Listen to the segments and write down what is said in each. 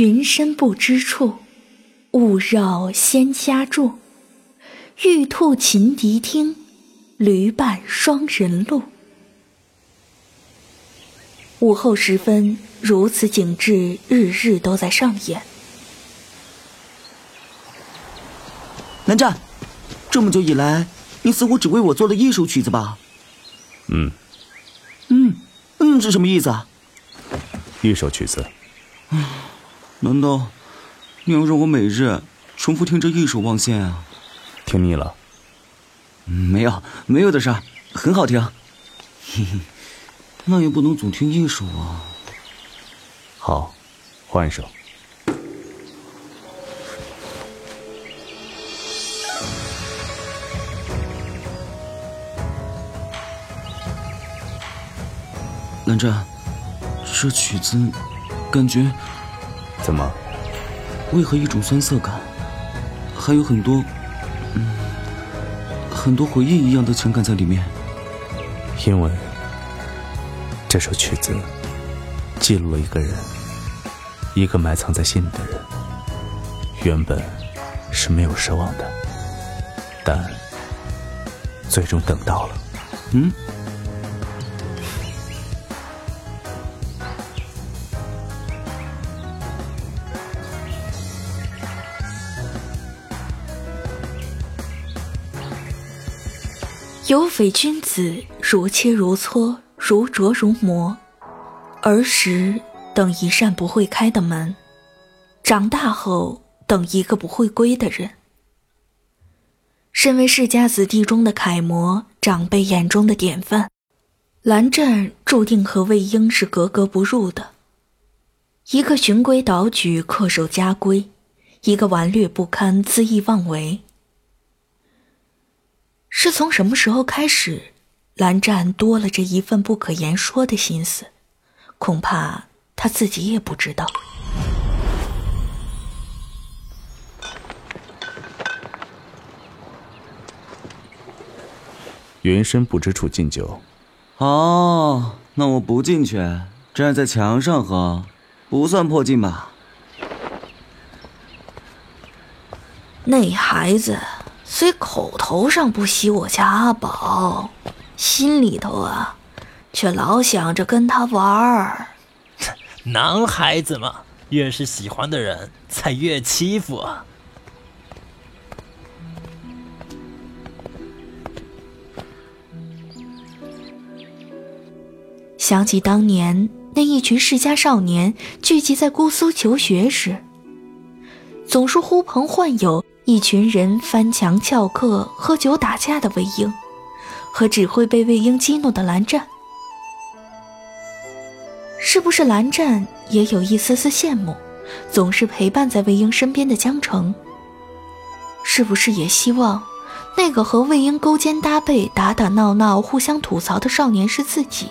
云深不知处，雾绕仙家住。玉兔琴笛听，驴伴双人路。午后时分，如此景致日日都在上演。南湛，这么久以来，你似乎只为我做了一首曲子吧？嗯，嗯嗯，是什么意思啊？一首曲子。难道你要让我每日重复听这一首《望仙》啊？听腻了？没有，没有的事，很好听。嘿嘿。那也不能总听一首啊。好，换一首。蓝湛，这曲子感觉怎么？为何一种酸涩感？还有很多，嗯，很多回忆一样的情感在里面。因为。这首曲子记录了一个人，一个埋藏在心里的人。原本是没有奢望的，但最终等到了。嗯。有匪君子，如切如磋。如琢如磨，儿时等一扇不会开的门，长大后等一个不会归的人。身为世家子弟中的楷模，长辈眼中的典范，蓝湛注定和魏婴是格格不入的。一个循规蹈矩、恪守家规，一个顽劣不堪、恣意妄为。是从什么时候开始？蓝湛多了这一份不可言说的心思，恐怕他自己也不知道。云深不知处敬酒。哦，那我不进去，站在墙上喝，不算破镜吧？那孩子虽口头上不喜我家阿宝。心里头啊，却老想着跟他玩儿。男孩子嘛，越是喜欢的人，才越欺负啊。想起当年那一群世家少年聚集在姑苏求学时，总是呼朋唤友，一群人翻墙翘课、喝酒打架的魏婴。和只会被魏婴激怒的蓝湛，是不是蓝湛也有一丝丝羡慕，总是陪伴在魏婴身边的江城？是不是也希望那个和魏婴勾肩搭背、打打闹闹、互相吐槽的少年是自己？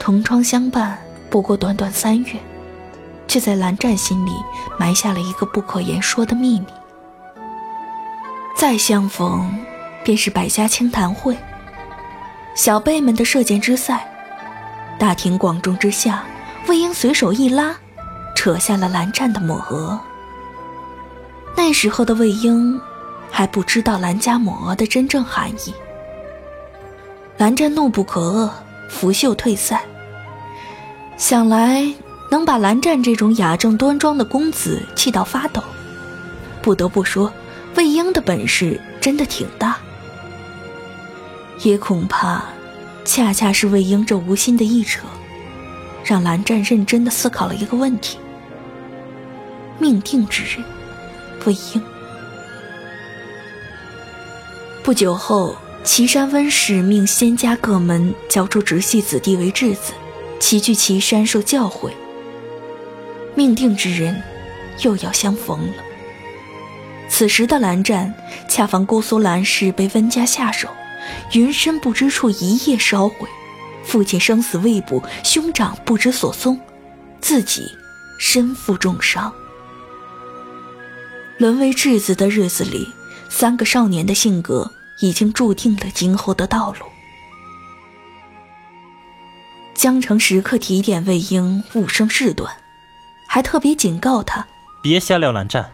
同窗相伴不过短短三月，却在蓝湛心里埋下了一个不可言说的秘密。再相逢，便是百家清谈会。小辈们的射箭之赛，大庭广众之下，魏婴随手一拉，扯下了蓝湛的抹额。那时候的魏婴还不知道蓝家抹额的真正含义。蓝湛怒不可遏，拂袖退赛。想来能把蓝湛这种雅正端庄的公子气到发抖，不得不说。魏婴的本事真的挺大，也恐怕，恰恰是魏婴这无心的一扯，让蓝湛认真的思考了一个问题：命定之人，魏婴。不久后，岐山温氏命仙家各门交出直系子弟为质子，齐聚岐山受教诲。命定之人，又要相逢了。此时的蓝湛，恰逢姑苏蓝氏被温家下手，云深不知处一夜烧毁，父亲生死未卜，兄长不知所踪，自己身负重伤。沦为质子的日子里，三个少年的性格已经注定了今后的道路。江城时刻提点魏婴勿生事端，还特别警告他别瞎撩蓝湛。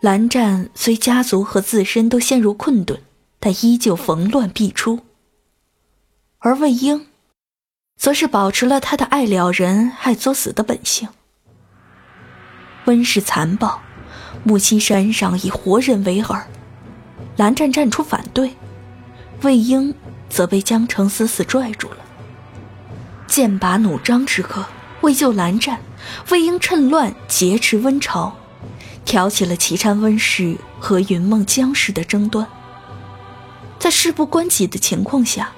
蓝湛虽家族和自身都陷入困顿，但依旧逢乱必出。而魏婴，则是保持了他的爱撩人、爱作死的本性。温氏残暴，木溪山上以活人为饵，蓝湛站出反对，魏婴则被江澄死死拽住了。剑拔弩张之刻，为救蓝湛，魏婴趁乱劫持温晁。挑起了岐山温氏和云梦江氏的争端。在事不关己的情况下，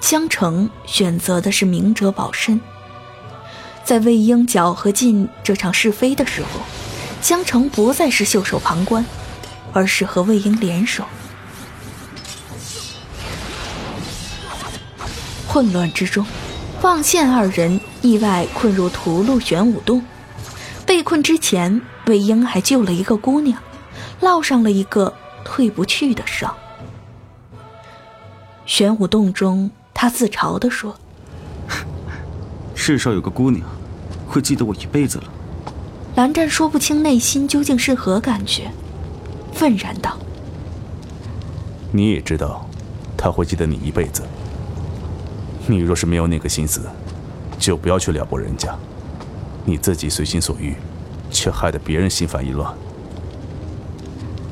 江城选择的是明哲保身。在魏婴搅和进这场是非的时候，江城不再是袖手旁观，而是和魏婴联手。混乱之中，望县二人意外困入屠戮玄武洞。被困之前。魏婴还救了一个姑娘，烙上了一个退不去的伤。玄武洞中，他自嘲地说：“世上有个姑娘，会记得我一辈子了。”蓝湛说不清内心究竟是何感觉，愤然道：“你也知道，她会记得你一辈子。你若是没有那个心思，就不要去撩拨人家，你自己随心所欲。”却害得别人心烦意乱。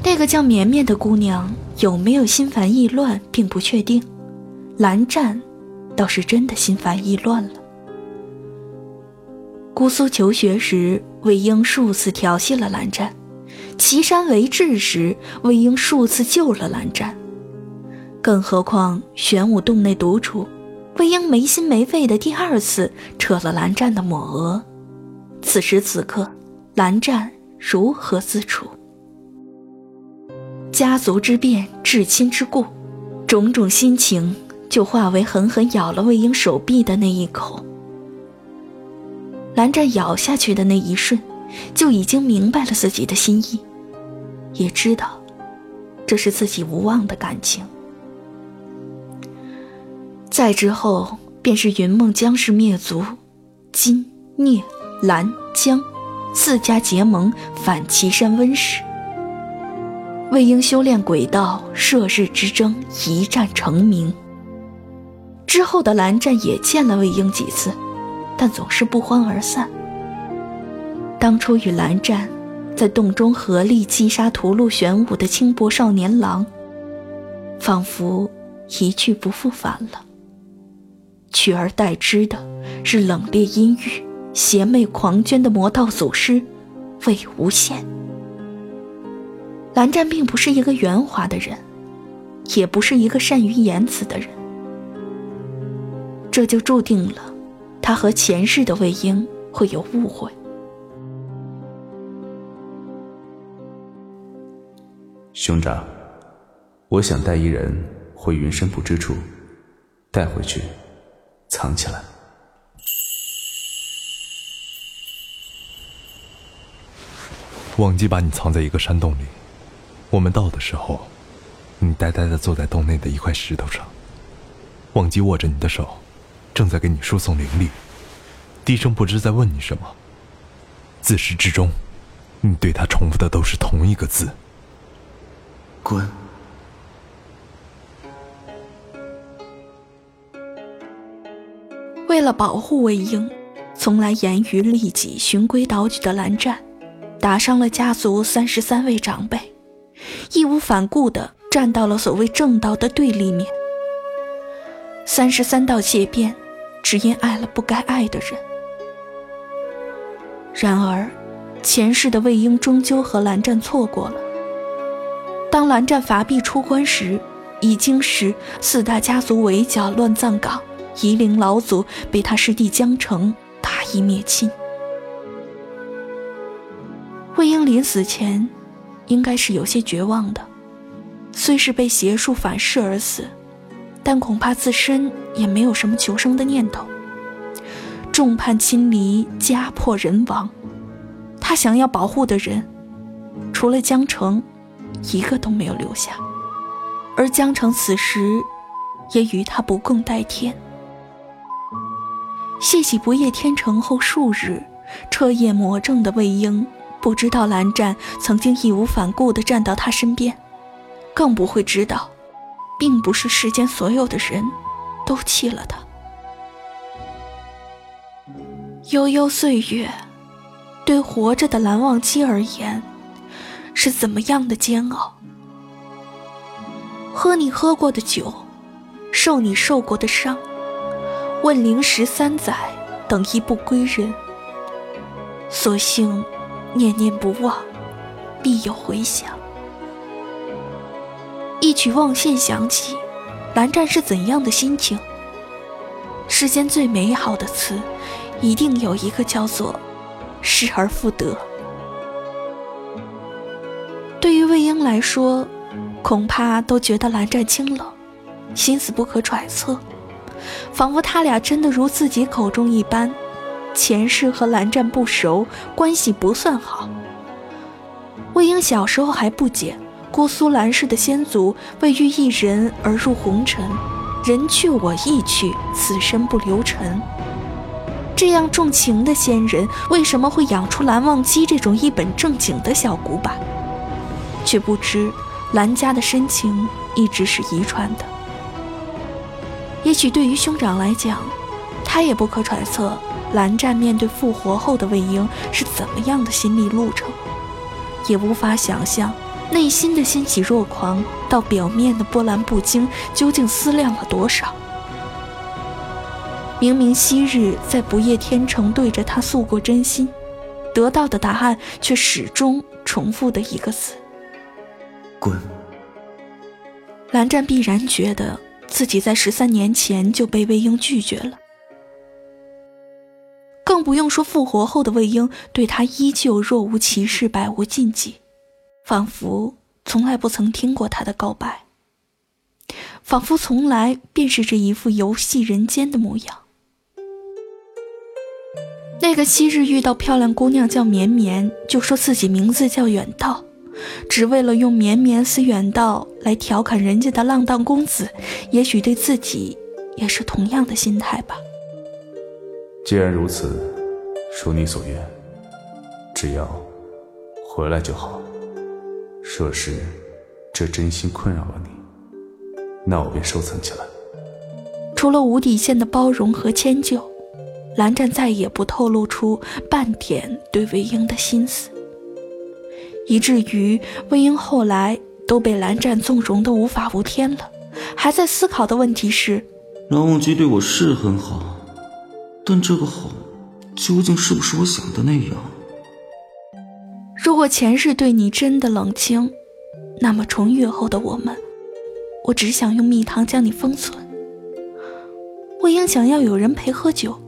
那个叫绵绵的姑娘有没有心烦意乱，并不确定。蓝湛倒是真的心烦意乱了。姑苏求学时，魏婴数次调戏了蓝湛；岐山为质时，魏婴数次救了蓝湛。更何况玄武洞内独处，魏婴没心没肺的第二次扯了蓝湛的抹额。此时此刻。蓝湛如何自处？家族之变，至亲之故，种种心情就化为狠狠咬了魏婴手臂的那一口。蓝湛咬下去的那一瞬，就已经明白了自己的心意，也知道这是自己无望的感情。再之后，便是云梦江氏灭族，金、聂、蓝、江。四家结盟反岐山温氏，魏婴修炼鬼道，射日之争一战成名。之后的蓝湛也见了魏婴几次，但总是不欢而散。当初与蓝湛在洞中合力击杀屠戮玄武的轻薄少年郎，仿佛一去不复返了，取而代之的是冷冽阴郁。邪魅狂狷的魔道祖师魏无羡。蓝湛并不是一个圆滑的人，也不是一个善于言辞的人，这就注定了他和前世的魏婴会有误会。兄长，我想带一人回云深不知处，带回去，藏起来。忘记把你藏在一个山洞里，我们到的时候，你呆呆的坐在洞内的一块石头上。忘记握着你的手，正在给你输送灵力，低声不知在问你什么。自始至终，你对他重复的都是同一个字：滚。为了保护魏婴，从来严于律己、循规蹈矩的蓝湛。打伤了家族三十三位长辈，义无反顾地站到了所谓正道的对立面。三十三道谢变，只因爱了不该爱的人。然而，前世的魏婴终究和蓝湛错过了。当蓝湛伐壁出关时，已经是四大家族围剿乱葬岗，夷陵老祖被他师弟江城大义灭亲。魏婴临死前，应该是有些绝望的。虽是被邪术反噬而死，但恐怕自身也没有什么求生的念头。众叛亲离，家破人亡，他想要保护的人，除了江城，一个都没有留下。而江城此时，也与他不共戴天。谢喜不夜天成后数日，彻夜魔怔的魏婴不知道蓝湛曾经义无反顾地站到他身边，更不会知道，并不是世间所有的人都弃了他。悠悠岁月，对活着的蓝忘机而言，是怎么样的煎熬？喝你喝过的酒，受你受过的伤。问灵十三载，等一不归人。所幸念念不忘，必有回响。一曲望线响起，蓝湛是怎样的心情？世间最美好的词，一定有一个叫做“失而复得”。对于魏婴来说，恐怕都觉得蓝湛清冷，心思不可揣测。仿佛他俩真的如自己口中一般，前世和蓝湛不熟，关系不算好。魏婴小时候还不解，姑苏蓝氏的先祖为遇一人而入红尘，人去我亦去，此身不留尘。这样重情的仙人，为什么会养出蓝忘机这种一本正经的小古板？却不知蓝家的深情一直是遗传的。也许对于兄长来讲，他也不可揣测蓝湛面对复活后的魏婴是怎么样的心理路程，也无法想象内心的欣喜若狂到表面的波澜不惊究竟思量了多少。明明昔日在不夜天城对着他诉过真心，得到的答案却始终重复的一个字：滚。蓝湛必然觉得。自己在十三年前就被魏婴拒绝了，更不用说复活后的魏婴对他依旧若无其事、百无禁忌，仿佛从来不曾听过他的告白，仿佛从来便是这一副游戏人间的模样。那个昔日遇到漂亮姑娘叫绵绵，就说自己名字叫远道。只为了用绵绵似远道来调侃人家的浪荡公子，也许对自己也是同样的心态吧。既然如此，如你所愿，只要回来就好。若是这真心困扰了你，那我便收藏起来。除了无底线的包容和迁就，蓝湛再也不透露出半点对魏婴的心思。以至于魏婴后来都被蓝湛纵容的无法无天了，还在思考的问题是：蓝忘机对我是很好，但这个好，究竟是不是我想的那样？如果前世对你真的冷清，那么重遇后的我们，我只想用蜜糖将你封存。魏婴想要有人陪喝酒，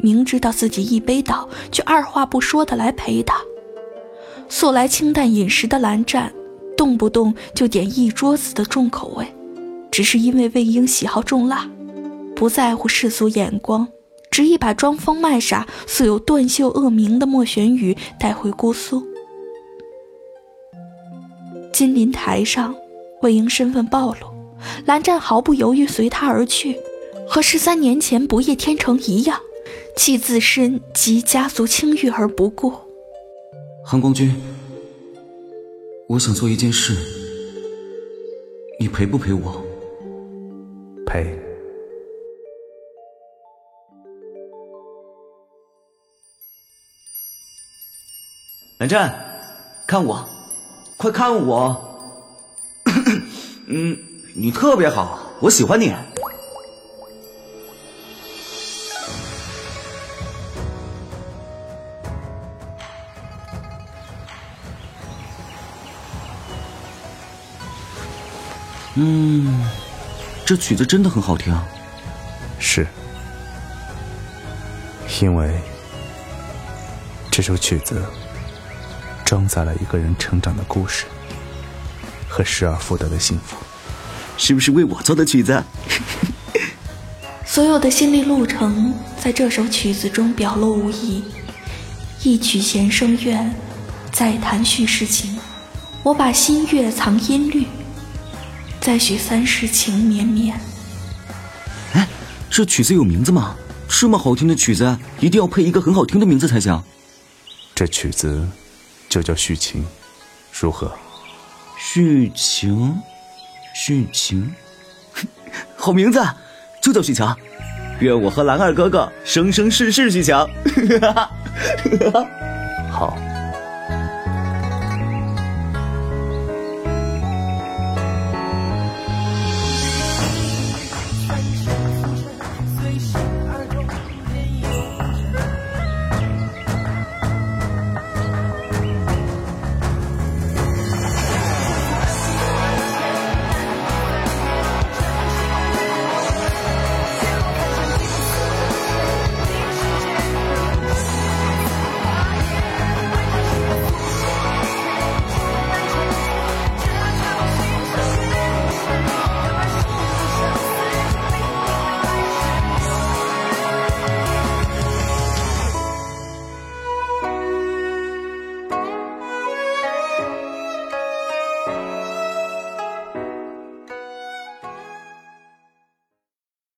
明知道自己一杯倒，却二话不说的来陪他。素来清淡饮食的蓝湛，动不动就点一桌子的重口味，只是因为魏婴喜好重辣，不在乎世俗眼光，执意把装疯卖傻、素有断袖恶名的莫玄羽带回姑苏。金陵台上，魏婴身份暴露，蓝湛毫不犹豫随他而去，和十三年前不夜天成一样，弃自身及家族清誉而不顾。韩光君，我想做一件事，你陪不陪我？陪。蓝湛，看我，快看我！嗯，你特别好，我喜欢你。嗯，这曲子真的很好听。是，因为这首曲子装载了一个人成长的故事和失而复得的幸福。是不是为我做的曲子？所有的心理路程在这首曲子中表露无遗。一曲弦声怨，再弹叙事情。我把心月藏音律。再许三世情绵绵，哎这曲子有名字吗？这么好听的曲子，一定要配一个很好听的名字才行。这曲子就叫续情，如何？续情，续情，好名字，就叫续情。愿我和兰二哥哥生生世世续强。好。